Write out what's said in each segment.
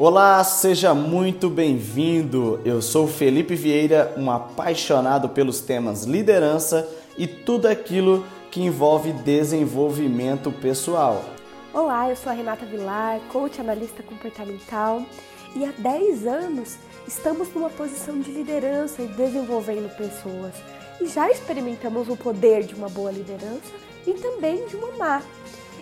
Olá, seja muito bem-vindo. Eu sou Felipe Vieira, um apaixonado pelos temas liderança e tudo aquilo que envolve desenvolvimento pessoal. Olá, eu sou a Renata Vilar, coach analista comportamental e há 10 anos estamos numa posição de liderança e desenvolvendo pessoas. E já experimentamos o poder de uma boa liderança e também de uma má.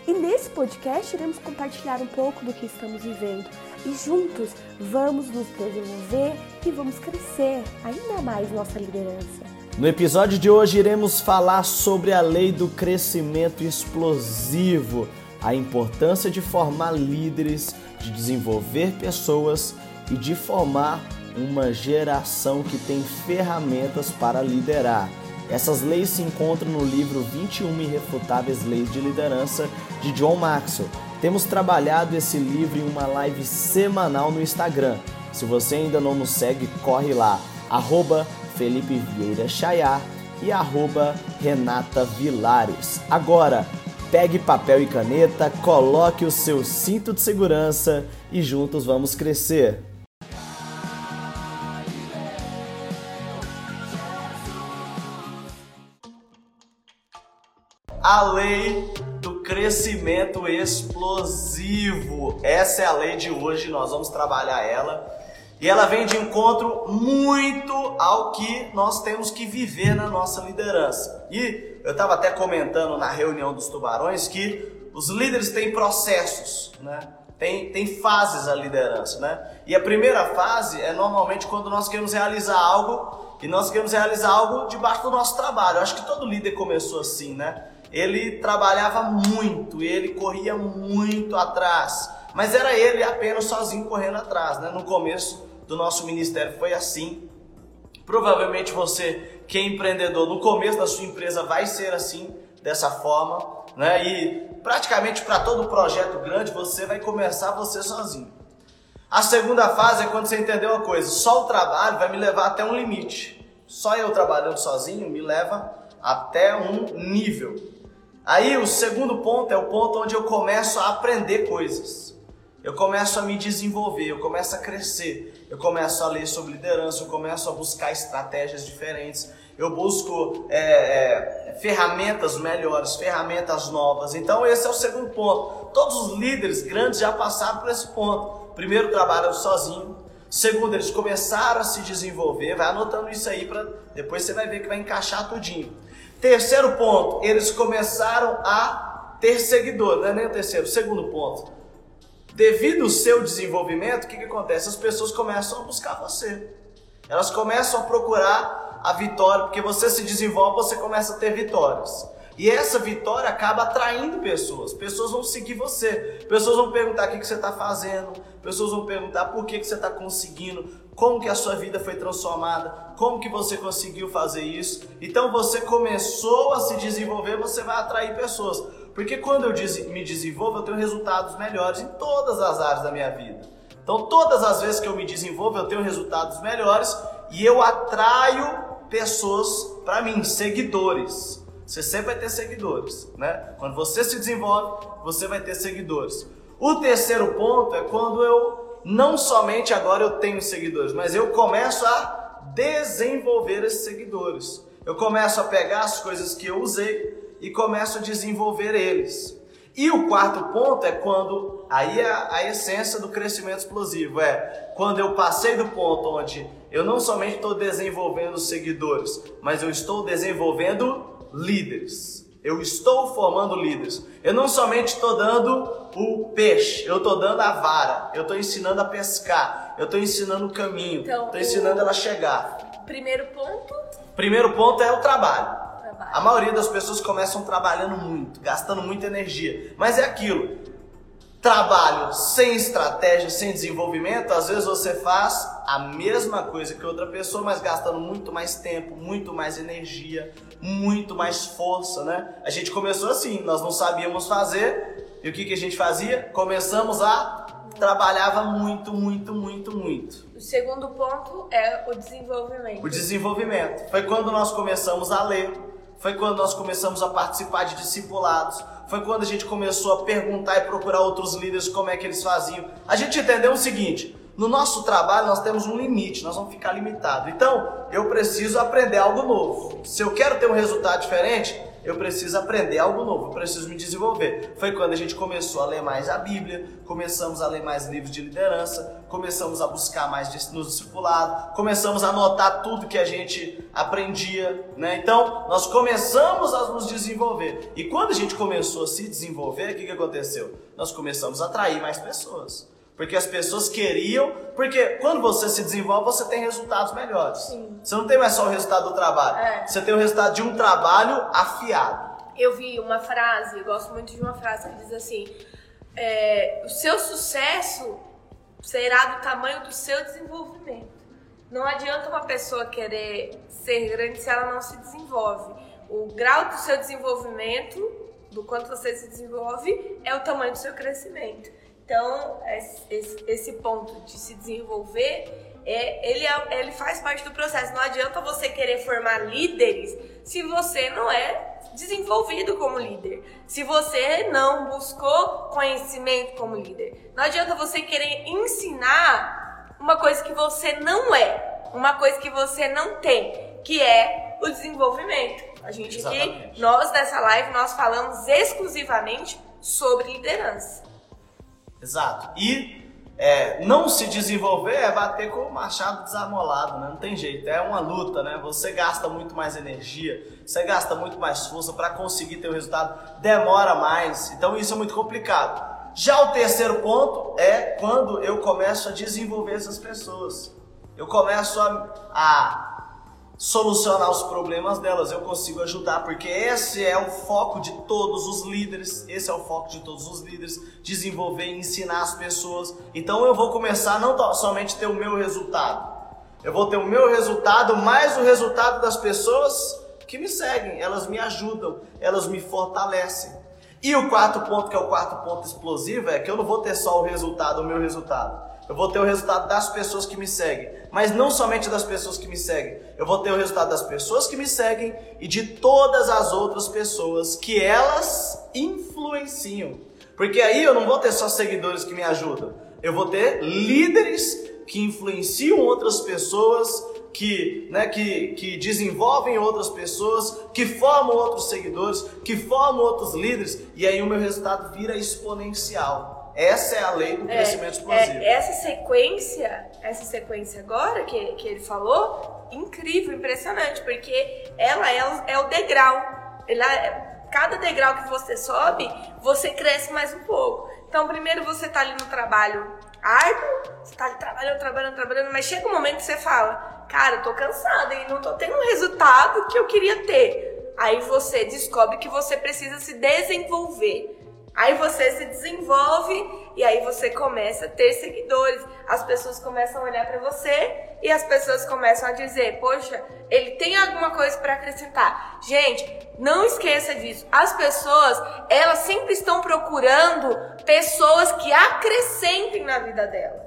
E nesse podcast iremos compartilhar um pouco do que estamos vivendo e juntos vamos nos desenvolver e vamos crescer ainda mais nossa liderança. No episódio de hoje iremos falar sobre a lei do crescimento explosivo, a importância de formar líderes, de desenvolver pessoas e de formar uma geração que tem ferramentas para liderar. Essas leis se encontram no livro 21 Irrefutáveis Leis de Liderança de John Maxwell. Temos trabalhado esse livro em uma live semanal no Instagram. Se você ainda não nos segue, corre lá, arroba Felipe Vieira Chayá e arroba Renata Vilares. Agora, pegue papel e caneta, coloque o seu cinto de segurança e juntos vamos crescer. a lei crescimento explosivo. Essa é a lei de hoje, nós vamos trabalhar ela. E ela vem de encontro muito ao que nós temos que viver na nossa liderança. E eu estava até comentando na reunião dos tubarões que os líderes têm processos, né? Tem, tem fases a liderança, né? E a primeira fase é normalmente quando nós queremos realizar algo e nós queremos realizar algo debaixo do nosso trabalho. Eu acho que todo líder começou assim, né? Ele trabalhava muito, ele corria muito atrás, mas era ele apenas sozinho correndo atrás, né? No começo do nosso ministério foi assim. Provavelmente você que é empreendedor no começo da sua empresa vai ser assim, dessa forma, né? E praticamente para todo projeto grande você vai começar você sozinho. A segunda fase é quando você entendeu uma coisa, só o trabalho vai me levar até um limite. Só eu trabalhando sozinho me leva até um nível. Aí o segundo ponto é o ponto onde eu começo a aprender coisas. Eu começo a me desenvolver, eu começo a crescer, eu começo a ler sobre liderança, eu começo a buscar estratégias diferentes, eu busco é, é, ferramentas melhores, ferramentas novas. Então esse é o segundo ponto. Todos os líderes grandes já passaram por esse ponto. Primeiro trabalham sozinho, segundo eles começaram a se desenvolver. Vai anotando isso aí para depois você vai ver que vai encaixar tudinho. Terceiro ponto, eles começaram a ter seguidores, não é nem o terceiro, segundo ponto. Devido ao seu desenvolvimento, o que, que acontece? As pessoas começam a buscar você. Elas começam a procurar a vitória, porque você se desenvolve, você começa a ter vitórias. E essa vitória acaba atraindo pessoas. Pessoas vão seguir você. Pessoas vão perguntar o que, que você está fazendo. Pessoas vão perguntar por que, que você está conseguindo. Como que a sua vida foi transformada. Como que você conseguiu fazer isso. Então você começou a se desenvolver, você vai atrair pessoas. Porque quando eu me desenvolvo, eu tenho resultados melhores em todas as áreas da minha vida. Então todas as vezes que eu me desenvolvo, eu tenho resultados melhores e eu atraio pessoas para mim, seguidores. Você sempre vai ter seguidores, né? Quando você se desenvolve, você vai ter seguidores. O terceiro ponto é quando eu não somente agora eu tenho seguidores, mas eu começo a desenvolver esses seguidores. Eu começo a pegar as coisas que eu usei e começo a desenvolver eles. E o quarto ponto é quando aí é a essência do crescimento explosivo é quando eu passei do ponto onde eu não somente estou desenvolvendo seguidores, mas eu estou desenvolvendo líderes. Eu estou formando líderes. Eu não somente estou dando o peixe, eu estou dando a vara, eu estou ensinando a pescar, eu estou ensinando o caminho, estou então, ensinando ela a chegar. Primeiro ponto? Primeiro ponto é o trabalho. trabalho. A maioria das pessoas começam trabalhando muito, gastando muita energia. Mas é aquilo trabalho sem estratégia, sem desenvolvimento, às vezes você faz a mesma coisa que outra pessoa, mas gastando muito mais tempo, muito mais energia, muito mais força, né? A gente começou assim, nós não sabíamos fazer, e o que, que a gente fazia? Começamos a trabalhava muito, muito, muito, muito. O segundo ponto é o desenvolvimento. O desenvolvimento. Foi quando nós começamos a ler, foi quando nós começamos a participar de discipulados, foi quando a gente começou a perguntar e procurar outros líderes como é que eles faziam. A gente entendeu o seguinte: no nosso trabalho nós temos um limite, nós vamos ficar limitados. Então, eu preciso aprender algo novo. Se eu quero ter um resultado diferente, eu preciso aprender algo novo, eu preciso me desenvolver. Foi quando a gente começou a ler mais a Bíblia, começamos a ler mais livros de liderança, começamos a buscar mais no discipulado, começamos a anotar tudo que a gente aprendia, né? Então, nós começamos a nos desenvolver. E quando a gente começou a se desenvolver, o que, que aconteceu? Nós começamos a atrair mais pessoas. Porque as pessoas queriam, porque quando você se desenvolve, você tem resultados melhores. Sim. Você não tem mais só o resultado do trabalho, é. você tem o resultado de um trabalho afiado. Eu vi uma frase, eu gosto muito de uma frase que diz assim: é, o seu sucesso será do tamanho do seu desenvolvimento. Não adianta uma pessoa querer ser grande se ela não se desenvolve. O grau do seu desenvolvimento, do quanto você se desenvolve, é o tamanho do seu crescimento. Então, esse, esse ponto de se desenvolver, é, ele, é, ele faz parte do processo. Não adianta você querer formar líderes se você não é desenvolvido como líder. Se você não buscou conhecimento como líder. Não adianta você querer ensinar uma coisa que você não é, uma coisa que você não tem, que é o desenvolvimento. A gente aqui, nós nessa live, nós falamos exclusivamente sobre liderança. Exato. E é, não se desenvolver é bater com o machado desamolado, né? Não tem jeito, é uma luta, né? Você gasta muito mais energia, você gasta muito mais força para conseguir ter o resultado, demora mais, então isso é muito complicado. Já o terceiro ponto é quando eu começo a desenvolver essas pessoas. Eu começo a, a solucionar os problemas delas, eu consigo ajudar, porque esse é o foco de todos os líderes, esse é o foco de todos os líderes, desenvolver e ensinar as pessoas. Então eu vou começar não somente ter o meu resultado, eu vou ter o meu resultado mais o resultado das pessoas que me seguem, elas me ajudam, elas me fortalecem. E o quarto ponto, que é o quarto ponto explosivo, é que eu não vou ter só o resultado, o meu resultado. Eu vou ter o resultado das pessoas que me seguem. Mas não somente das pessoas que me seguem. Eu vou ter o resultado das pessoas que me seguem e de todas as outras pessoas que elas influenciam. Porque aí eu não vou ter só seguidores que me ajudam. Eu vou ter líderes que influenciam outras pessoas, que, né, que, que desenvolvem outras pessoas, que formam outros seguidores, que formam outros líderes. E aí o meu resultado vira exponencial. Essa é a lei do é, crescimento explosivo. É, essa sequência, essa sequência agora que, que ele falou, incrível, impressionante, porque ela é o, é o degrau. Ela, cada degrau que você sobe, você cresce mais um pouco. Então, primeiro você tá ali no trabalho árduo, você tá ali trabalhando, trabalhando, trabalhando, mas chega um momento que você fala, cara, eu tô cansada e não tô tendo o resultado que eu queria ter. Aí você descobre que você precisa se desenvolver. Aí você se desenvolve e aí você começa a ter seguidores. As pessoas começam a olhar para você e as pessoas começam a dizer: "Poxa, ele tem alguma coisa para acrescentar". Gente, não esqueça disso. As pessoas, elas sempre estão procurando pessoas que acrescentem na vida dela.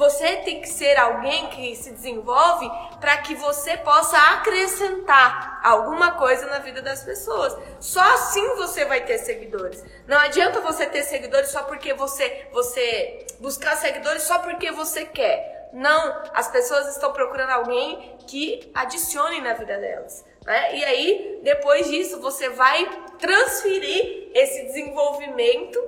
Você tem que ser alguém que se desenvolve para que você possa acrescentar alguma coisa na vida das pessoas. Só assim você vai ter seguidores. Não adianta você ter seguidores só porque você você buscar seguidores só porque você quer. Não, as pessoas estão procurando alguém que adicione na vida delas. Né? E aí, depois disso, você vai transferir esse desenvolvimento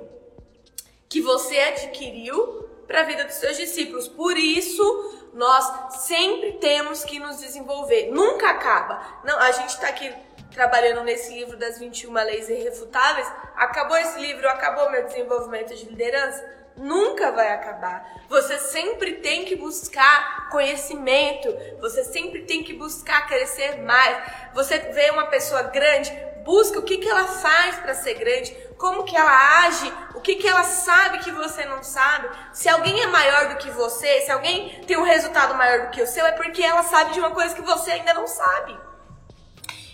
que você adquiriu para a vida dos seus discípulos. Por isso, nós sempre temos que nos desenvolver. Nunca acaba. Não, a gente está aqui trabalhando nesse livro das 21 leis irrefutáveis. Acabou esse livro, acabou meu desenvolvimento de liderança? Nunca vai acabar. Você sempre tem que buscar conhecimento, você sempre tem que buscar crescer mais. Você vê uma pessoa grande, busca o que, que ela faz para ser grande, como que ela age, o que, que ela sabe que você não sabe. Se alguém é maior do que você, se alguém tem um resultado maior do que o seu, é porque ela sabe de uma coisa que você ainda não sabe.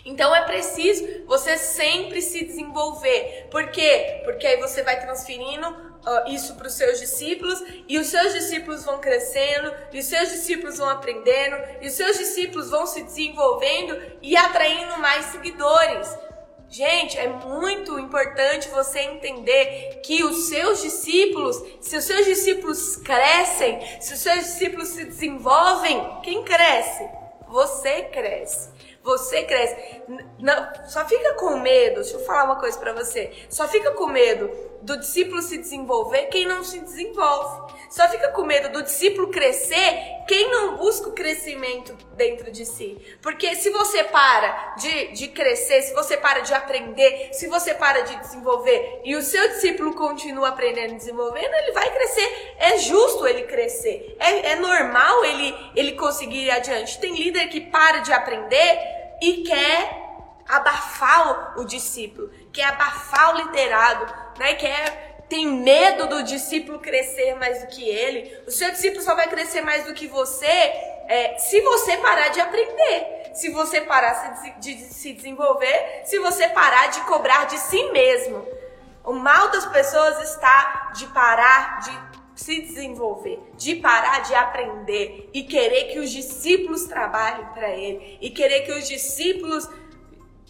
Então é preciso você sempre se desenvolver. Por quê? Porque aí você vai transferindo uh, isso para os seus discípulos e os seus discípulos vão crescendo, e os seus discípulos vão aprendendo, e os seus discípulos vão se desenvolvendo e atraindo mais seguidores. Gente, é muito importante você entender que os seus discípulos, se os seus discípulos crescem, se os seus discípulos se desenvolvem, quem cresce? Você cresce. Você cresce. Não, só fica com medo. Deixa eu falar uma coisa para você. Só fica com medo do discípulo se desenvolver quem não se desenvolve. Só fica com medo do discípulo crescer quem não busca o crescimento dentro de si. Porque se você para de, de crescer, se você para de aprender, se você para de desenvolver e o seu discípulo continua aprendendo e desenvolvendo, ele vai crescer. É justo ele crescer. É, é normal ele, ele conseguir ir adiante. Tem líder que para de aprender e quer abafar o, o discípulo, quer abafar o liderado, né? Quer tem medo do discípulo crescer mais do que ele. O seu discípulo só vai crescer mais do que você é, se você parar de aprender, se você parar de, de se desenvolver, se você parar de cobrar de si mesmo. O mal das pessoas está de parar de se desenvolver, de parar de aprender e querer que os discípulos trabalhem para ele e querer que os discípulos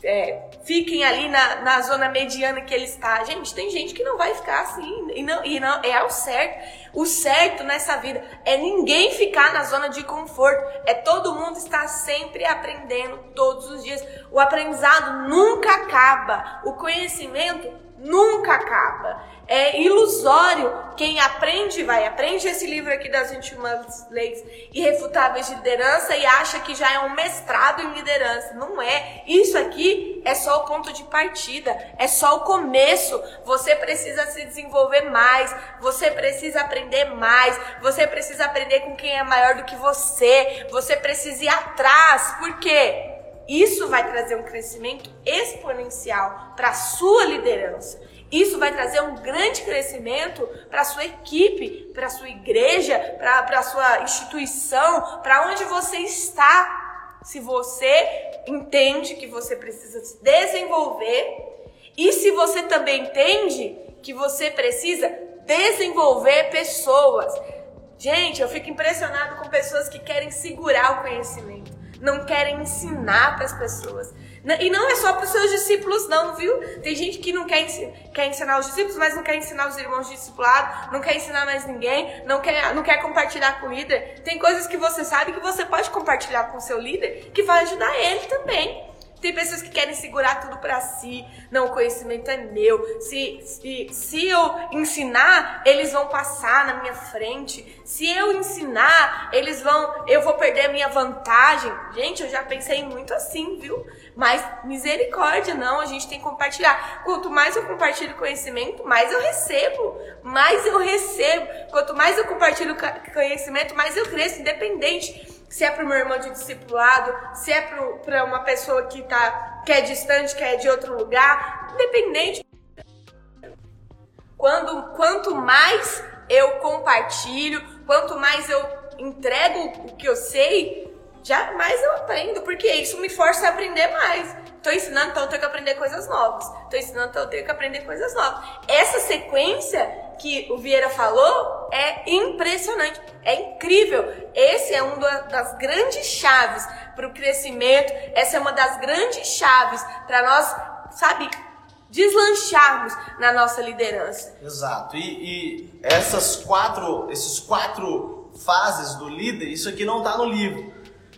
é, fiquem ali na, na zona mediana que ele está. Gente, tem gente que não vai ficar assim. E não, e não é o certo. O certo nessa vida é ninguém ficar na zona de conforto. É todo mundo estar sempre aprendendo todos os dias. O aprendizado nunca acaba. O conhecimento nunca acaba. É ilusório quem aprende, vai, aprende esse livro aqui das 21 leis irrefutáveis de liderança e acha que já é um mestrado em liderança. Não é. Isso aqui é só o ponto de partida, é só o começo. Você precisa se desenvolver mais, você precisa aprender mais, você precisa aprender com quem é maior do que você, você precisa ir atrás. Por quê? Isso vai trazer um crescimento exponencial para a sua liderança. Isso vai trazer um grande crescimento para a sua equipe, para a sua igreja, para a sua instituição, para onde você está. Se você entende que você precisa se desenvolver e se você também entende que você precisa desenvolver pessoas. Gente, eu fico impressionado com pessoas que querem segurar o conhecimento não querem ensinar para as pessoas. E não é só para os seus discípulos, não, viu? Tem gente que não quer, quer ensinar os discípulos, mas não quer ensinar os irmãos discipulados, não quer ensinar mais ninguém, não quer, não quer compartilhar com o líder. Tem coisas que você sabe que você pode compartilhar com o seu líder que vai ajudar ele também. Tem pessoas que querem segurar tudo para si. Não, o conhecimento é meu. Se, se, se eu ensinar, eles vão passar na minha frente. Se eu ensinar, eles vão. Eu vou perder a minha vantagem. Gente, eu já pensei muito assim, viu? Mas misericórdia, não. A gente tem que compartilhar. Quanto mais eu compartilho conhecimento, mais eu recebo. Mais eu recebo. Quanto mais eu compartilho conhecimento, mais eu cresço, independente se é para o meu irmão de discipulado, se é para uma pessoa que, tá, que é distante, que é de outro lugar, independente. Quando, quanto mais eu compartilho, quanto mais eu entrego o que eu sei, já mais eu aprendo, porque isso me força a aprender mais. Estou ensinando, então eu tenho que aprender coisas novas. Estou ensinando, então eu tenho que aprender coisas novas. Essa sequência que o Vieira falou é impressionante, é incrível. Esse é uma das grandes chaves para o crescimento. Essa é uma das grandes chaves para nós, sabe, deslancharmos na nossa liderança. Exato. E, e essas quatro, esses quatro fases do líder, isso aqui não está no livro.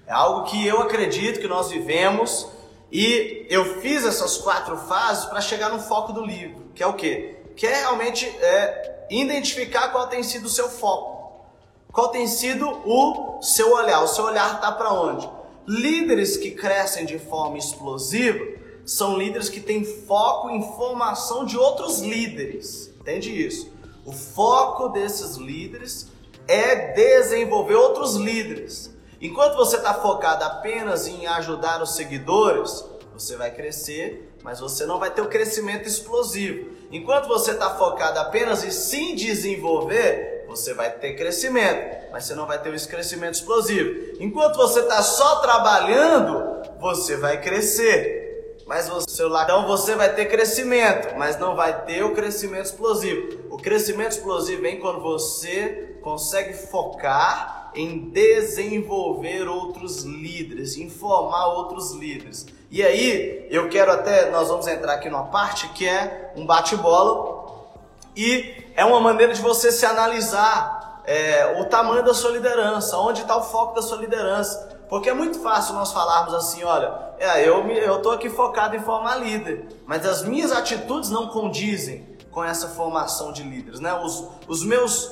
É algo que eu acredito que nós vivemos e eu fiz essas quatro fases para chegar no foco do livro, que é o quê? Que é realmente é, identificar qual tem sido o seu foco, qual tem sido o seu olhar. O seu olhar está para onde? Líderes que crescem de forma explosiva são líderes que têm foco em formação de outros líderes. Entende isso? O foco desses líderes é desenvolver outros líderes. Enquanto você está focado apenas em ajudar os seguidores, você vai crescer, mas você não vai ter o crescimento explosivo. Enquanto você está focado apenas em se desenvolver, você vai ter crescimento, mas você não vai ter esse crescimento explosivo. Enquanto você está só trabalhando, você vai crescer, mas você, então você vai ter crescimento, mas não vai ter o crescimento explosivo. O crescimento explosivo vem quando você consegue focar em desenvolver outros líderes, em formar outros líderes. E aí, eu quero até, nós vamos entrar aqui numa parte que é um bate-bola e é uma maneira de você se analisar é, o tamanho da sua liderança, onde está o foco da sua liderança. Porque é muito fácil nós falarmos assim, olha, é, eu estou aqui focado em formar líder, mas as minhas atitudes não condizem com essa formação de líderes. Né? Os, os meus,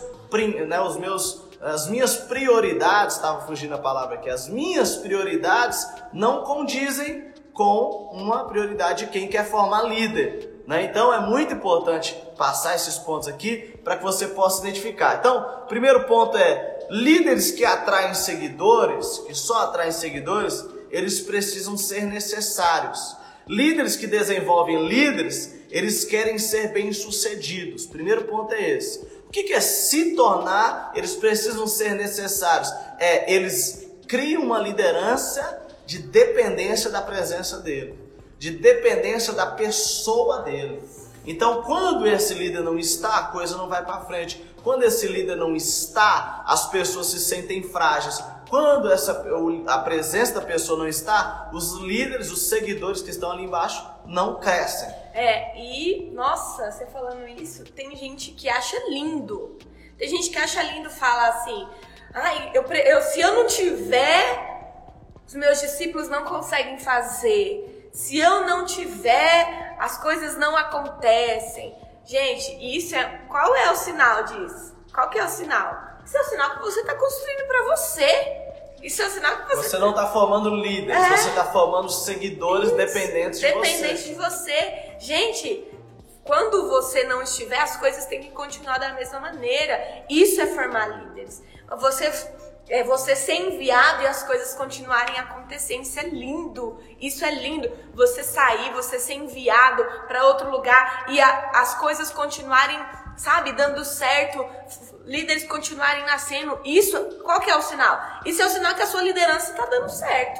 né, os meus as minhas prioridades, estava fugindo a palavra aqui, as minhas prioridades não condizem com uma prioridade de quem quer formar líder. Né? Então é muito importante passar esses pontos aqui para que você possa identificar. Então, primeiro ponto é líderes que atraem seguidores, que só atraem seguidores, eles precisam ser necessários. Líderes que desenvolvem líderes, eles querem ser bem-sucedidos. Primeiro ponto é esse. O que é se tornar? Eles precisam ser necessários. É, eles criam uma liderança de dependência da presença dele de dependência da pessoa dele. Então, quando esse líder não está, a coisa não vai para frente. Quando esse líder não está, as pessoas se sentem frágeis. Quando essa, a presença da pessoa não está, os líderes, os seguidores que estão ali embaixo não crescem. É, e nossa, você falando isso, tem gente que acha lindo. Tem gente que acha lindo falar assim: ai, eu, eu, se eu não tiver, os meus discípulos não conseguem fazer. Se eu não tiver, as coisas não acontecem. Gente, isso é. Qual é o sinal disso? Qual que é o sinal? Isso é o sinal que você está construindo para você. Isso é o sinal que você. Você não está formando líderes, é. você está formando seguidores isso. dependentes de Dependentes de você. Gente, quando você não estiver, as coisas têm que continuar da mesma maneira. Isso é formar líderes. Você é você ser enviado e as coisas continuarem acontecendo. Isso é lindo. Isso é lindo. Você sair, você ser enviado para outro lugar e a, as coisas continuarem, sabe, dando certo, líderes continuarem nascendo. Isso, qual que é o sinal? Isso é o sinal que a sua liderança está dando certo.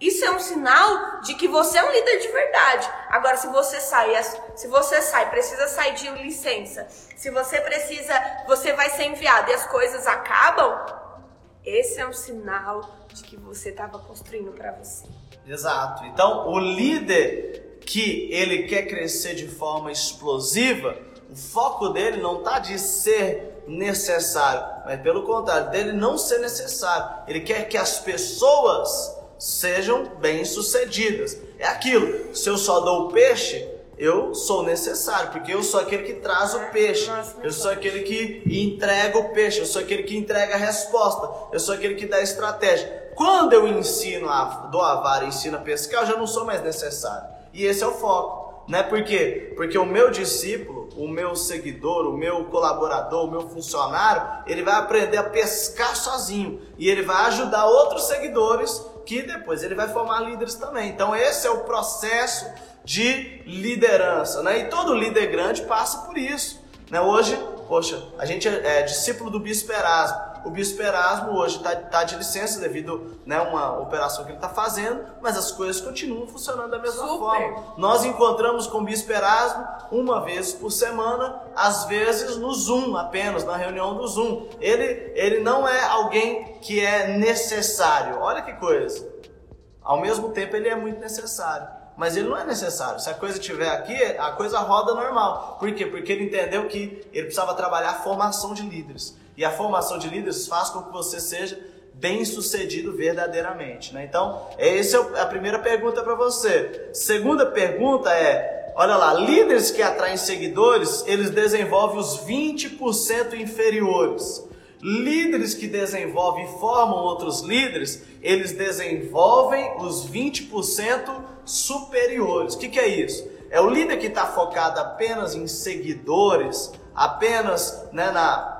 Isso é um sinal de que você é um líder de verdade. Agora, se você sai, se você sai, precisa sair de licença. Se você precisa, você vai ser enviado e as coisas acabam, esse é um sinal de que você estava construindo para você. Exato. Então, o líder que ele quer crescer de forma explosiva, o foco dele não está de ser necessário, mas pelo contrário, dele não ser necessário. Ele quer que as pessoas sejam bem-sucedidas. É aquilo, se eu só dou o peixe, eu sou necessário, porque eu sou aquele que traz o peixe, eu sou aquele que entrega o peixe, eu sou aquele que entrega a resposta, eu sou aquele que dá a estratégia. Quando eu ensino a dou a vara ensino a pescar, eu já não sou mais necessário. E esse é o foco, né? Por quê? Porque o meu discípulo, o meu seguidor, o meu colaborador, o meu funcionário, ele vai aprender a pescar sozinho e ele vai ajudar outros seguidores que depois ele vai formar líderes também. Então esse é o processo de liderança, né? E todo líder grande passa por isso, né? Hoje, poxa, a gente é, é discípulo do Bispo Erasmo. O Bispo Erasmo hoje está tá de licença devido a né, uma operação que ele está fazendo, mas as coisas continuam funcionando da mesma Super. forma. Nós encontramos com o Bispo Erasmo uma vez por semana, às vezes no Zoom apenas, na reunião do Zoom. Ele, ele não é alguém que é necessário. Olha que coisa. Ao mesmo tempo, ele é muito necessário mas ele não é necessário. Se a coisa estiver aqui, a coisa roda normal. Por quê? Porque ele entendeu que ele precisava trabalhar a formação de líderes. E a formação de líderes faz com que você seja bem sucedido verdadeiramente. Né? Então, essa é a primeira pergunta para você. Segunda pergunta é: olha lá, líderes que atraem seguidores, eles desenvolvem os 20% inferiores. Líderes que desenvolvem e formam outros líderes, eles desenvolvem os 20% superiores. O que, que é isso? É o líder que está focado apenas em seguidores, apenas né, na.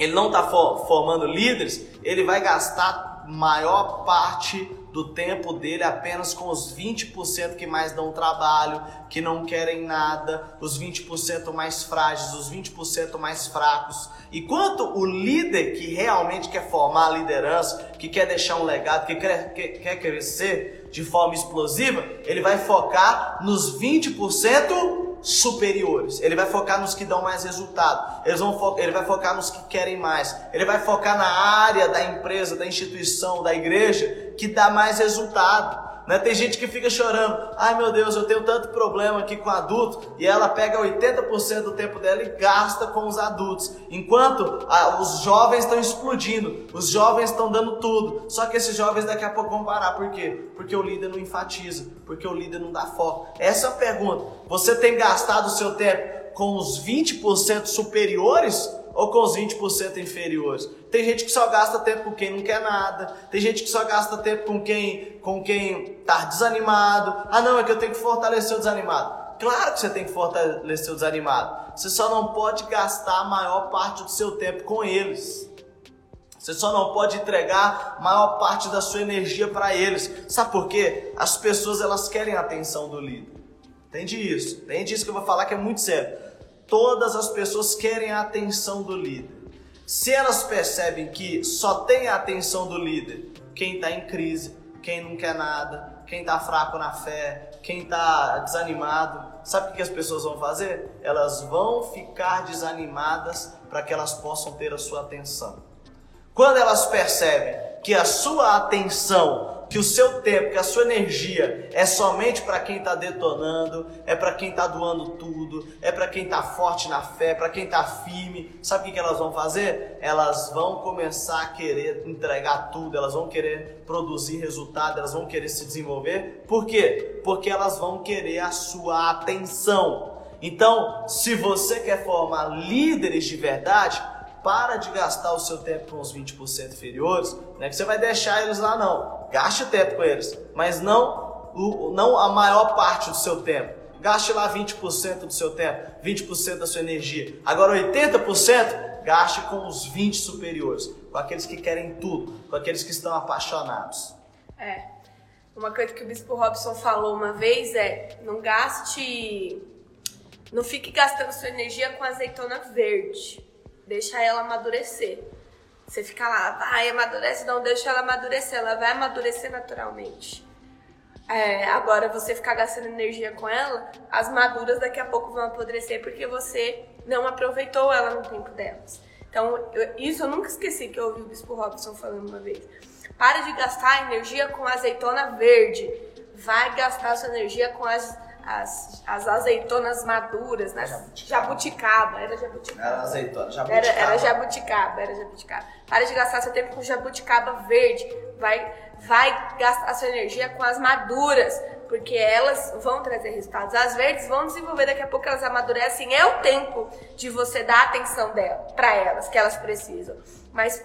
Ele não está formando líderes, ele vai gastar maior parte do tempo dele apenas com os 20% que mais dão trabalho, que não querem nada, os 20% mais frágeis, os 20% mais fracos. Enquanto o líder que realmente quer formar a liderança, que quer deixar um legado, que quer, que, quer crescer de forma explosiva, ele vai focar nos 20% superiores. Ele vai focar nos que dão mais resultado. Eles vão ele vai focar nos que querem mais. Ele vai focar na área da empresa, da instituição, da igreja que dá mais resultado. Né? Tem gente que fica chorando, ai meu Deus, eu tenho tanto problema aqui com adulto, e ela pega 80% do tempo dela e gasta com os adultos, enquanto ah, os jovens estão explodindo, os jovens estão dando tudo, só que esses jovens daqui a pouco vão parar, por quê? Porque o líder não enfatiza, porque o líder não dá foco. Essa é a pergunta, você tem gastado o seu tempo com os 20% superiores ou com os 20% inferiores. Tem gente que só gasta tempo com quem não quer nada. Tem gente que só gasta tempo com quem com quem tá desanimado. Ah, não, é que eu tenho que fortalecer o desanimado. Claro que você tem que fortalecer o desanimado. Você só não pode gastar a maior parte do seu tempo com eles. Você só não pode entregar a maior parte da sua energia para eles. Sabe por quê? As pessoas elas querem a atenção do líder. Entende isso? Entende isso que eu vou falar que é muito sério. Todas as pessoas querem a atenção do líder. Se elas percebem que só tem a atenção do líder quem está em crise, quem não quer nada, quem está fraco na fé, quem está desanimado, sabe o que as pessoas vão fazer? Elas vão ficar desanimadas para que elas possam ter a sua atenção. Quando elas percebem que a sua atenção que o seu tempo, que a sua energia é somente para quem está detonando, é para quem está doando tudo, é para quem está forte na fé, para quem está firme. Sabe o que, que elas vão fazer? Elas vão começar a querer entregar tudo, elas vão querer produzir resultado, elas vão querer se desenvolver. Por quê? Porque elas vão querer a sua atenção. Então, se você quer formar líderes de verdade, para de gastar o seu tempo com os 20% inferiores, não é que você vai deixar eles lá não. Gaste tempo com eles, mas não, não a maior parte do seu tempo. Gaste lá 20% do seu tempo, 20% da sua energia. Agora 80% gaste com os 20 superiores, com aqueles que querem tudo, com aqueles que estão apaixonados. É. Uma coisa que o Bispo Robson falou uma vez é: não gaste. Não fique gastando sua energia com azeitona verde deixa ela amadurecer. Você fica lá, vai, amadurece, não deixa ela amadurecer, ela vai amadurecer naturalmente. É, agora, você ficar gastando energia com ela, as maduras daqui a pouco vão apodrecer porque você não aproveitou ela no tempo delas. Então, eu, isso eu nunca esqueci que eu ouvi o Bispo Robson falando uma vez. Para de gastar energia com azeitona verde. Vai gastar sua energia com as as, as azeitonas maduras, né? Jabuticaba. jabuticaba. Era jabuticaba. Era azeitona, jabuticaba. Era, era jabuticaba, era jabuticaba. Para de gastar seu tempo com jabuticaba verde. Vai, vai gastar sua energia com as maduras, porque elas vão trazer resultados. As verdes vão desenvolver, daqui a pouco elas amadurecem. É o tempo de você dar atenção para elas, que elas precisam. Mas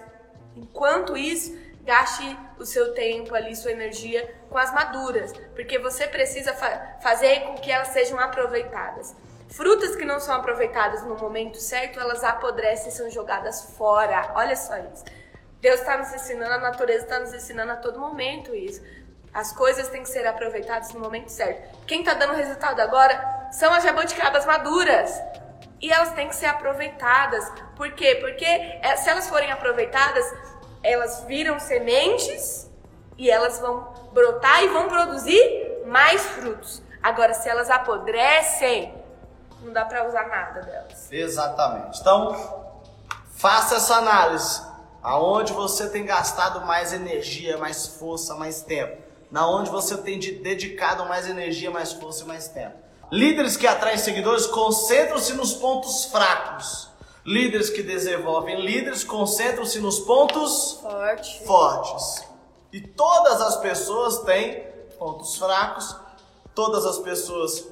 enquanto isso, gaste o seu tempo ali, sua energia com as maduras, porque você precisa fa fazer com que elas sejam aproveitadas. Frutas que não são aproveitadas no momento certo, elas apodrecem e são jogadas fora. Olha só isso. Deus está nos ensinando, a natureza está nos ensinando a todo momento isso. As coisas têm que ser aproveitadas no momento certo. Quem está dando resultado agora são as jabuticabas maduras. E elas têm que ser aproveitadas. Por quê? Porque é, se elas forem aproveitadas, elas viram sementes e elas vão brotar e vão produzir mais frutos. Agora, se elas apodrecem, não dá para usar nada delas. Exatamente. Então, faça essa análise. Aonde você tem gastado mais energia, mais força, mais tempo? Na onde você tem dedicado mais energia, mais força e mais tempo? Líderes que atraem seguidores concentram-se nos pontos fracos Líderes que desenvolvem líderes concentram-se nos pontos Forte. fortes. E todas as pessoas têm pontos fracos, todas as pessoas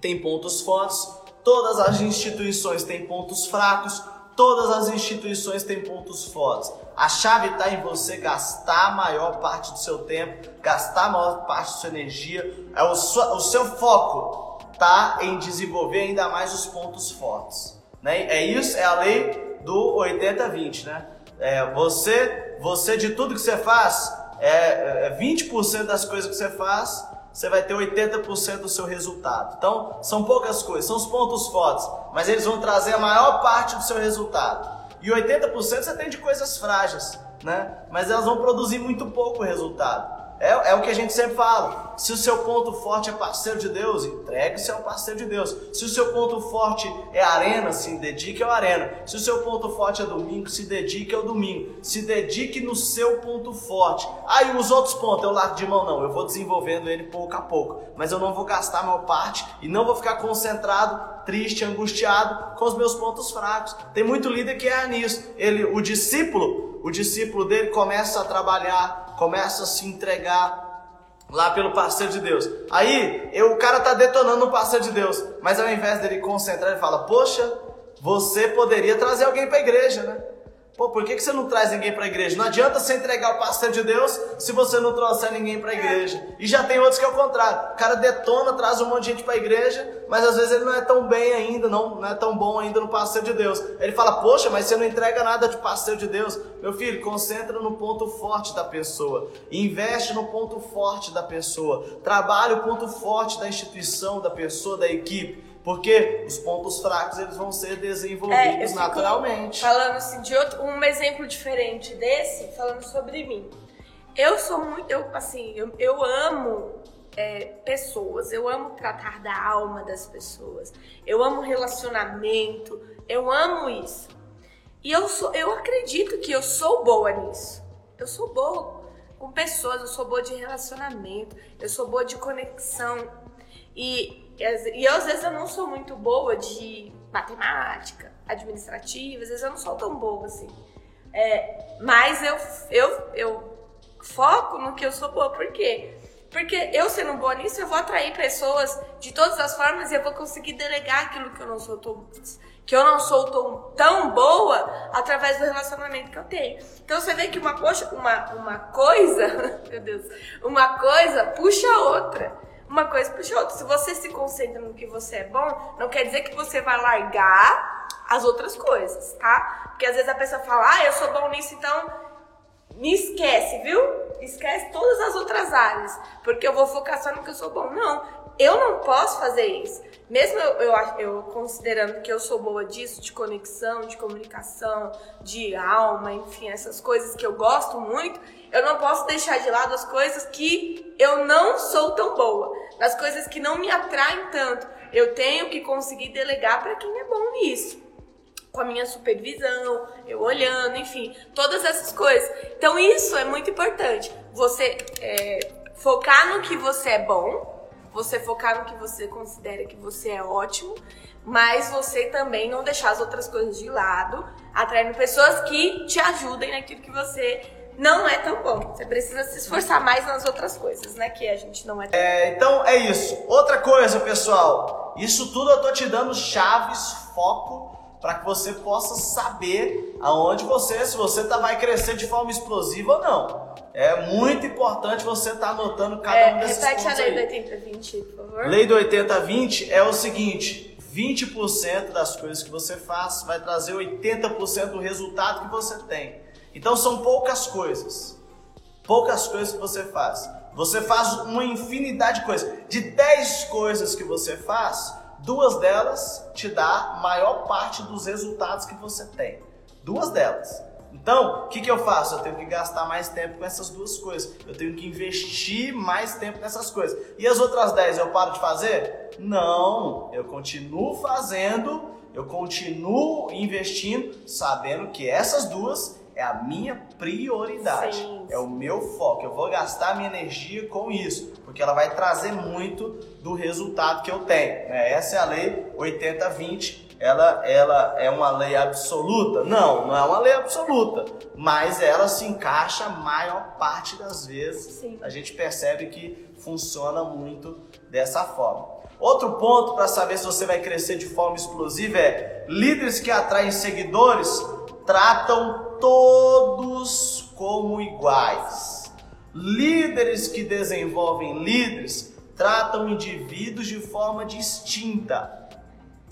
têm pontos fortes, todas as instituições têm pontos fracos, todas as instituições têm pontos fortes. A chave está em você gastar a maior parte do seu tempo, gastar a maior parte da sua energia. É o, seu, o seu foco está em desenvolver ainda mais os pontos fortes. Né? É isso, é a lei do 80-20, né? É, você, você de tudo que você faz, é, é 20% das coisas que você faz, você vai ter 80% do seu resultado. Então, são poucas coisas, são os pontos fortes, mas eles vão trazer a maior parte do seu resultado. E 80% você tem de coisas frágeis, né? Mas elas vão produzir muito pouco resultado. É, é o que a gente sempre fala. Se o seu ponto forte é parceiro de Deus, entregue-se ao parceiro de Deus. Se o seu ponto forte é arena, se dedique ao arena. Se o seu ponto forte é domingo, se dedique ao domingo. Se dedique no seu ponto forte. Aí ah, os outros pontos eu largo de mão, não. Eu vou desenvolvendo ele pouco a pouco. Mas eu não vou gastar meu parte e não vou ficar concentrado, triste, angustiado com os meus pontos fracos. Tem muito líder que é nisso. Ele, o discípulo, o discípulo dele começa a trabalhar começa a se entregar lá pelo parceiro de Deus. Aí eu, o cara tá detonando o parceiro de Deus, mas ao invés dele concentrar, ele fala: Poxa, você poderia trazer alguém para a igreja, né? Pô, por que, que você não traz ninguém para a igreja? Não adianta você entregar o parceiro de Deus se você não trouxer ninguém para a igreja. E já tem outros que é o contrário. O cara detona, traz um monte de gente para a igreja, mas às vezes ele não é tão bem ainda, não, não é tão bom ainda no parceiro de Deus. Ele fala, poxa, mas você não entrega nada de parceiro de Deus. Meu filho, concentra no ponto forte da pessoa. Investe no ponto forte da pessoa. Trabalhe o ponto forte da instituição, da pessoa, da equipe. Porque os pontos fracos eles vão ser desenvolvidos é, naturalmente. Falando assim de outro, um exemplo diferente desse, falando sobre mim. Eu sou muito, eu assim, eu, eu amo é, pessoas, eu amo tratar da alma das pessoas, eu amo relacionamento, eu amo isso. E eu sou, eu acredito que eu sou boa nisso. Eu sou boa com pessoas, eu sou boa de relacionamento, eu sou boa de conexão. E e às vezes eu não sou muito boa de matemática, administrativa, às vezes eu não sou tão boa assim. É, mas eu, eu, eu foco no que eu sou boa, por quê? Porque eu sendo boa nisso, eu vou atrair pessoas de todas as formas e eu vou conseguir delegar aquilo que eu não sou tão, que eu não sou tão, tão boa através do relacionamento que eu tenho. Então você vê que uma, poxa, uma, uma coisa, meu Deus, uma coisa puxa a outra uma coisa puxa outra. Se concentra no que você é bom, não quer dizer que você vai largar as outras coisas, tá? Porque às vezes a pessoa fala, ah, eu sou bom nisso, então me esquece, viu? Esquece todas as outras áreas, porque eu vou focar só no que eu sou bom. Não, eu não posso fazer isso. Mesmo eu, eu, eu, considerando que eu sou boa disso, de conexão, de comunicação, de alma, enfim, essas coisas que eu gosto muito, eu não posso deixar de lado as coisas que eu não sou tão boa, as coisas que não me atraem tanto. Eu tenho que conseguir delegar para quem é bom nisso. Com a minha supervisão, eu olhando, enfim, todas essas coisas. Então, isso é muito importante. Você é, focar no que você é bom, você focar no que você considera que você é ótimo, mas você também não deixar as outras coisas de lado, atraindo pessoas que te ajudem naquilo que você não é tão bom. Você precisa se esforçar mais nas outras coisas, né? Que a gente não é tão é, Então é isso. Outra coisa, pessoal. Isso tudo eu tô te dando chaves, foco, para que você possa saber aonde você, se você tá, vai crescer de forma explosiva ou não. É muito importante você estar tá anotando cada é, um desses repete pontos. Repete a lei do 80-20, por favor. Lei do 80-20 é o seguinte: 20% das coisas que você faz vai trazer 80% do resultado que você tem. Então são poucas coisas. Poucas coisas que você faz. Você faz uma infinidade de coisas. De 10 coisas que você faz, duas delas te dá maior parte dos resultados que você tem. Duas delas. Então, o que, que eu faço? Eu tenho que gastar mais tempo com essas duas coisas. Eu tenho que investir mais tempo nessas coisas. E as outras 10 eu paro de fazer? Não, eu continuo fazendo, eu continuo investindo, sabendo que essas duas é a minha prioridade, sim, é o meu foco. Eu vou gastar minha energia com isso, porque ela vai trazer muito do resultado que eu tenho. Né? Essa é a lei 80-20. Ela, ela é uma lei absoluta? Não, não é uma lei absoluta, mas ela se encaixa a maior parte das vezes. Sim. A gente percebe que funciona muito dessa forma. Outro ponto para saber se você vai crescer de forma explosiva é líderes que atraem seguidores tratam todos como iguais. Líderes que desenvolvem líderes tratam indivíduos de forma distinta.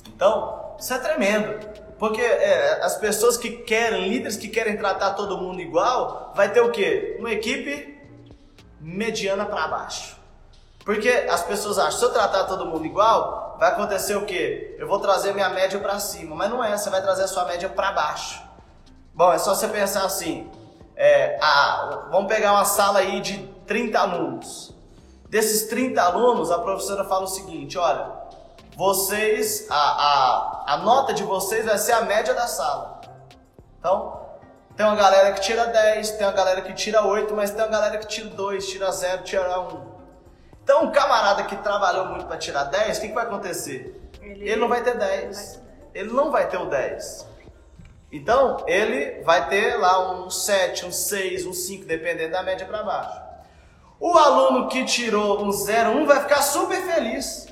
Então, isso é tremendo. Porque é, as pessoas que querem, líderes que querem tratar todo mundo igual, vai ter o quê? Uma equipe mediana para baixo. Porque as pessoas acham, se eu tratar todo mundo igual, vai acontecer o quê? Eu vou trazer minha média para cima, mas não é, você vai trazer a sua média para baixo. Bom, é só você pensar assim, é, a, vamos pegar uma sala aí de 30 alunos. Desses 30 alunos, a professora fala o seguinte: olha, vocês, a, a, a nota de vocês vai ser a média da sala. Então, tem uma galera que tira 10, tem uma galera que tira 8, mas tem uma galera que tira 2, tira 0, tira 1. Então, o camarada que trabalhou muito para tirar 10, o que, que vai acontecer? Ele, ele não vai ter 10. Ele não vai ter o 10. Então, ele vai ter lá um 7, um 6, um 5, dependendo da média para baixo. O aluno que tirou um 0, 1 vai ficar super feliz.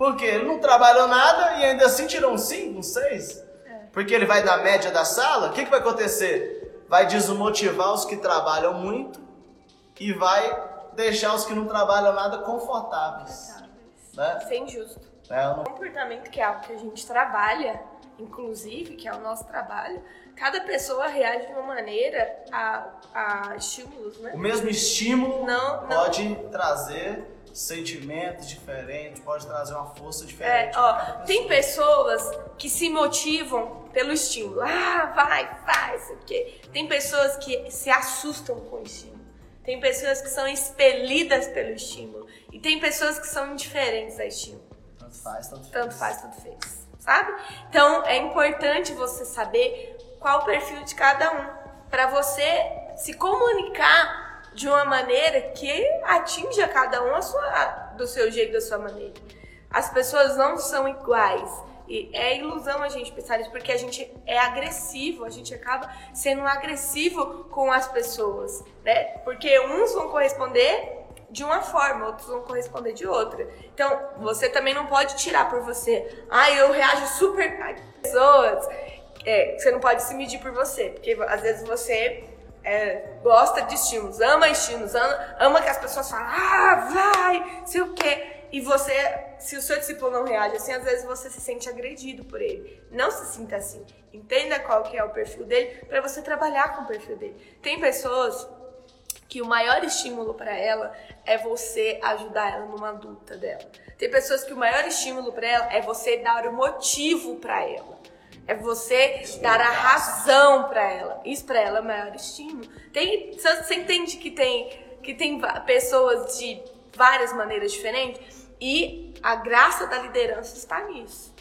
Porque ele não trabalhou nada e ainda assim tirou um 5, um 6. É. Porque ele vai da média da sala, o que, que vai acontecer? Vai desmotivar os que trabalham muito e vai deixar os que não trabalham nada confortáveis. Né? Isso é injusto. É, não... O comportamento que é algo que a gente trabalha, inclusive, que é o nosso trabalho, cada pessoa reage de uma maneira a, a estímulos, né? O mesmo estímulo não, não. pode trazer sentimentos diferentes, pode trazer uma força diferente. É, ó, pessoa. tem pessoas que se motivam pelo estímulo. Ah, vai, faz, o quê? Tem pessoas que se assustam com o estímulo. Tem pessoas que são expelidas pelo estímulo. E tem pessoas que são indiferentes ao estímulo. Tanto faz, tanto fez. Tanto faz, tanto fez. Sabe? Então é importante você saber qual o perfil de cada um. para você se comunicar de uma maneira que atinja cada um a sua, do seu jeito, da sua maneira. As pessoas não são iguais. E é ilusão a gente pensar nisso, porque a gente é agressivo, a gente acaba sendo agressivo com as pessoas, né? Porque uns vão corresponder de uma forma, outros vão corresponder de outra. Então, você também não pode tirar por você. Ah, eu reajo super às pessoas. É, você não pode se medir por você, porque às vezes você é, gosta de estímulos, ama estímulos, ama, ama que as pessoas falem, ah, vai, sei o quê. E você, se o seu discípulo não reage assim, às vezes você se sente agredido por ele. Não se sinta assim. Entenda qual que é o perfil dele para você trabalhar com o perfil dele. Tem pessoas que o maior estímulo para ela é você ajudar ela numa luta dela. Tem pessoas que o maior estímulo para ela é você dar o motivo para ela. É você dar a razão para ela. Isso para ela é o maior estímulo. Tem, você entende que tem que tem pessoas de várias maneiras diferentes? E a graça da liderança está nisso.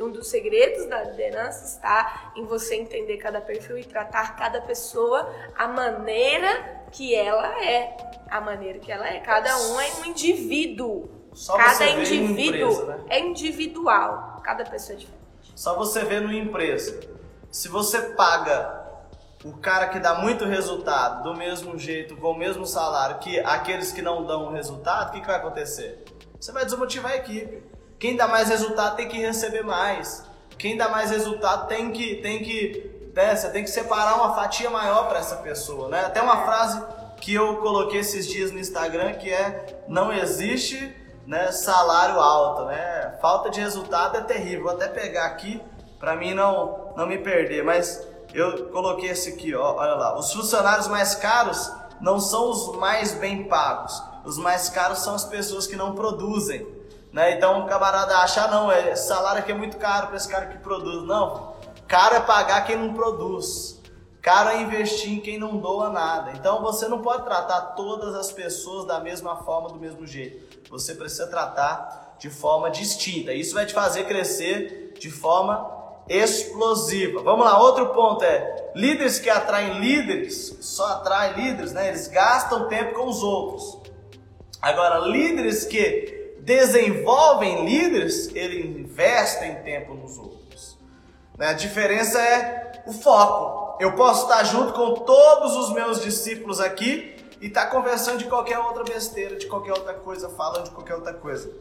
um dos segredos da liderança está em você entender cada perfil e tratar cada pessoa a maneira que ela é. A maneira que ela é. Cada um é um indivíduo. Só cada indivíduo empresa, né? é individual. Cada pessoa é diferente. Só você vê no empresa. Se você paga o cara que dá muito resultado do mesmo jeito, com o mesmo salário que aqueles que não dão resultado, o que, que vai acontecer? você vai desmotivar a equipe. Quem dá mais resultado tem que receber mais. Quem dá mais resultado tem que tem que né, você tem que separar uma fatia maior para essa pessoa, né? Até uma frase que eu coloquei esses dias no Instagram que é não existe né, salário alto, né? Falta de resultado é terrível. Vou até pegar aqui para mim não não me perder, mas eu coloquei esse aqui, ó, olha lá. Os funcionários mais caros não são os mais bem pagos os mais caros são as pessoas que não produzem. Né? Então o camarada acha, não, é, salário aqui é muito caro para esse cara que produz. Não, caro é pagar quem não produz. Caro é investir em quem não doa nada. Então você não pode tratar todas as pessoas da mesma forma, do mesmo jeito. Você precisa tratar de forma distinta. Isso vai te fazer crescer de forma explosiva. Vamos lá, outro ponto é líderes que atraem líderes, só atraem líderes, né? Eles gastam tempo com os outros. Agora, líderes que desenvolvem líderes, eles investem tempo nos outros. Né? A diferença é o foco. Eu posso estar junto com todos os meus discípulos aqui e estar conversando de qualquer outra besteira, de qualquer outra coisa, falando de qualquer outra coisa.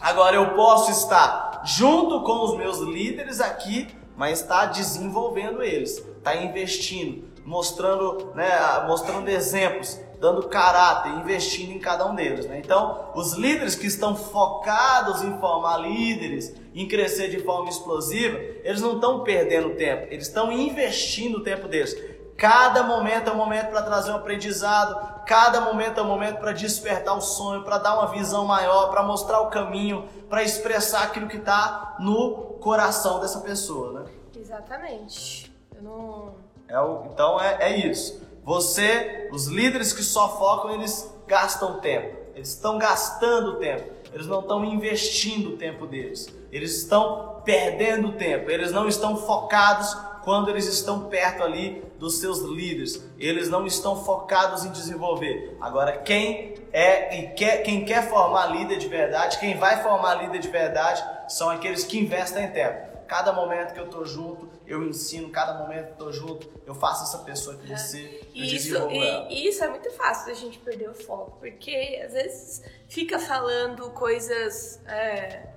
Agora eu posso estar junto com os meus líderes aqui, mas estar desenvolvendo eles, estar investindo, mostrando, né, mostrando exemplos, dando caráter, investindo em cada um deles. Né? Então, os líderes que estão focados em formar líderes, em crescer de forma explosiva, eles não estão perdendo tempo, eles estão investindo o tempo deles. Cada momento é um momento para trazer um aprendizado, cada momento é um momento para despertar o sonho, para dar uma visão maior, para mostrar o caminho, para expressar aquilo que está no coração dessa pessoa. Né? Exatamente. Eu não... é o, então é, é isso. Você, os líderes que só focam, eles gastam tempo. Eles estão gastando tempo. Eles não estão investindo o tempo deles. Eles estão perdendo tempo. Eles não estão focados quando eles estão perto ali dos seus líderes. Eles não estão focados em desenvolver. Agora, quem é e quer, quem quer formar líder de verdade, quem vai formar líder de verdade, são aqueles que investem em tempo. Cada momento que eu tô junto, eu ensino, cada momento que eu tô junto, eu faço essa pessoa crescer. É. E isso, e, e, isso é muito fácil da gente perder o foco, porque às vezes fica falando coisas. É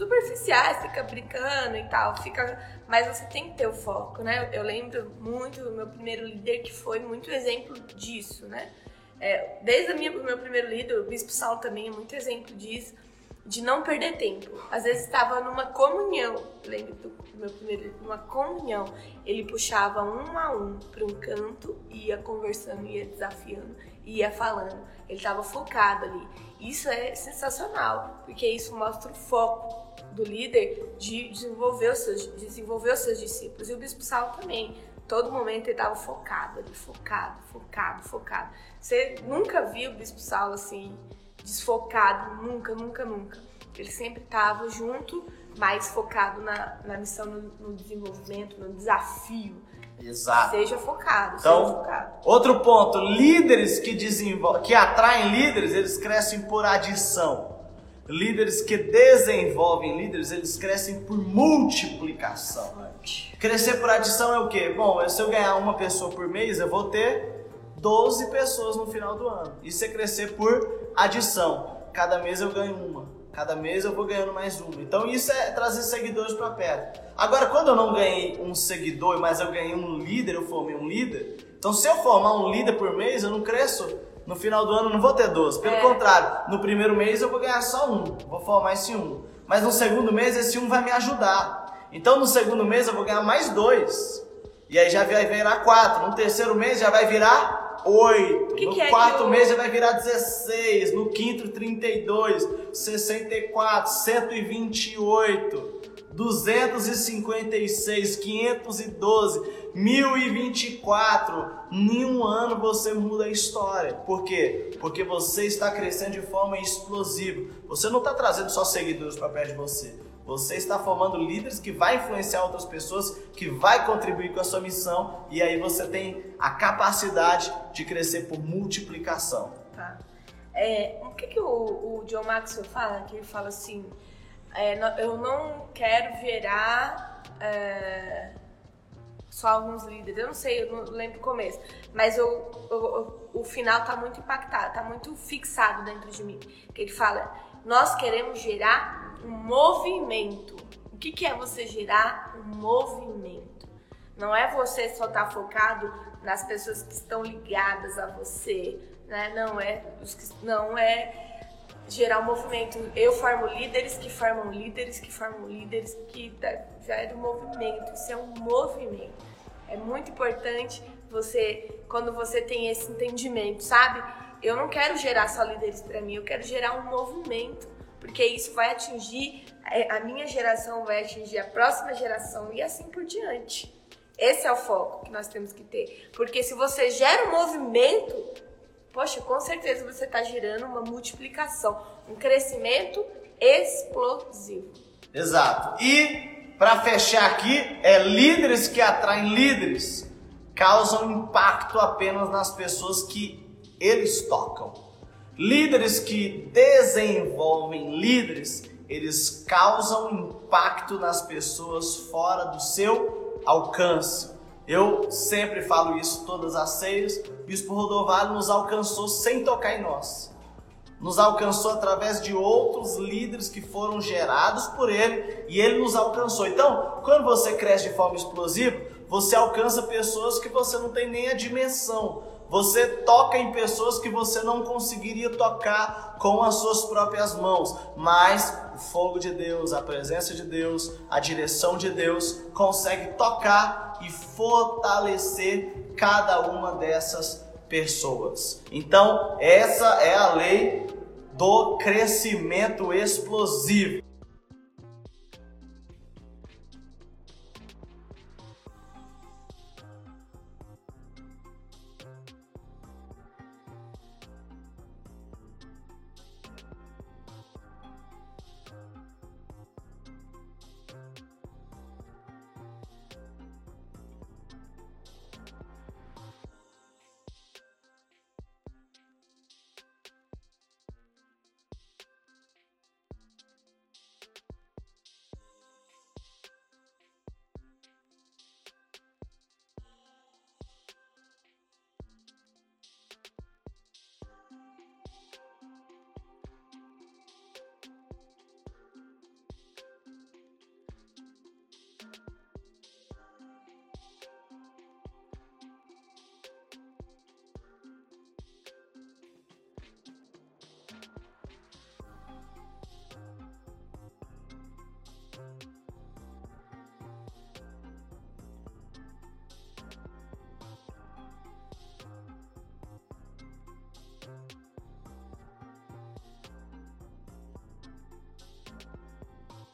superficiais, fica brincando e tal, fica, mas você tem que ter o foco, né? Eu lembro muito do meu primeiro líder que foi muito exemplo disso, né? É, desde o meu primeiro líder, o Bispo Saulo também é muito exemplo disso, de não perder tempo. Às vezes estava numa comunhão, lembro do meu primeiro numa comunhão, ele puxava um a um para um canto, ia conversando, ia desafiando, ia falando. Ele estava focado ali. Isso é sensacional, porque isso mostra o foco do líder de desenvolver os seus, desenvolver os seus discípulos. E o Bispo Saulo também. Todo momento ele estava focado ali, focado, focado, focado. Você nunca viu o Bispo Saulo assim, desfocado, nunca, nunca, nunca. Ele sempre estava junto, mais focado na, na missão, no, no desenvolvimento, no desafio. Exato. Seja focado, então, seja focado. Outro ponto, líderes que desenvolvem, que atraem líderes, eles crescem por adição. Líderes que desenvolvem líderes, eles crescem por multiplicação. Crescer por adição é o quê? Bom, se eu ganhar uma pessoa por mês, eu vou ter 12 pessoas no final do ano. Isso é crescer por adição. Cada mês eu ganho uma. Cada mês eu vou ganhando mais uma. Então isso é trazer seguidores para perto. Agora, quando eu não ganhei um seguidor, mas eu ganhei um líder, eu formei um líder. Então, se eu formar um líder por mês, eu não cresço no final do ano não vou ter 12. Pelo é. contrário, no primeiro mês eu vou ganhar só um, vou formar esse um. Mas no segundo mês esse um vai me ajudar. Então no segundo mês eu vou ganhar mais dois. E aí já vai virar quatro. No terceiro mês já vai virar oito. no que é quarto eu... mês já vai virar 16. No quinto, 32. 64, 128. 256, 512, 1024. Em um ano você muda a história. Por quê? Porque você está crescendo de forma explosiva. Você não está trazendo só seguidores para perto de você. Você está formando líderes que vai influenciar outras pessoas, que vai contribuir com a sua missão e aí você tem a capacidade de crescer por multiplicação. Tá. É, o que, que o, o John Maxwell fala? Que ele fala assim, é, eu não quero virar é, só alguns líderes. Eu não sei, eu não lembro o começo. Mas eu, eu, o final está muito impactado, está muito fixado dentro de mim. Que ele fala: nós queremos gerar um movimento. O que, que é você gerar um movimento? Não é você só estar tá focado nas pessoas que estão ligadas a você, né? Não é, não é gerar um movimento. Eu formo líderes que formam líderes que formam líderes que já é do movimento. Isso é um movimento. É muito importante você, quando você tem esse entendimento, sabe? Eu não quero gerar só líderes para mim, eu quero gerar um movimento, porque isso vai atingir é, a minha geração, vai atingir a próxima geração e assim por diante. Esse é o foco que nós temos que ter. Porque se você gera um movimento, poxa, com certeza você está gerando uma multiplicação, um crescimento explosivo. Exato. E para fechar aqui, é líderes que atraem líderes causam impacto apenas nas pessoas que eles tocam. Líderes que desenvolvem líderes, eles causam impacto nas pessoas fora do seu alcance. Eu sempre falo isso todas as ceias. Bispo Rodovalho nos alcançou sem tocar em nós. Nos alcançou através de outros líderes que foram gerados por ele e ele nos alcançou. Então, quando você cresce de forma explosiva, você alcança pessoas que você não tem nem a dimensão. Você toca em pessoas que você não conseguiria tocar com as suas próprias mãos, mas o fogo de Deus, a presença de Deus, a direção de Deus consegue tocar e fortalecer cada uma dessas pessoas. Então, essa é a lei do crescimento explosivo.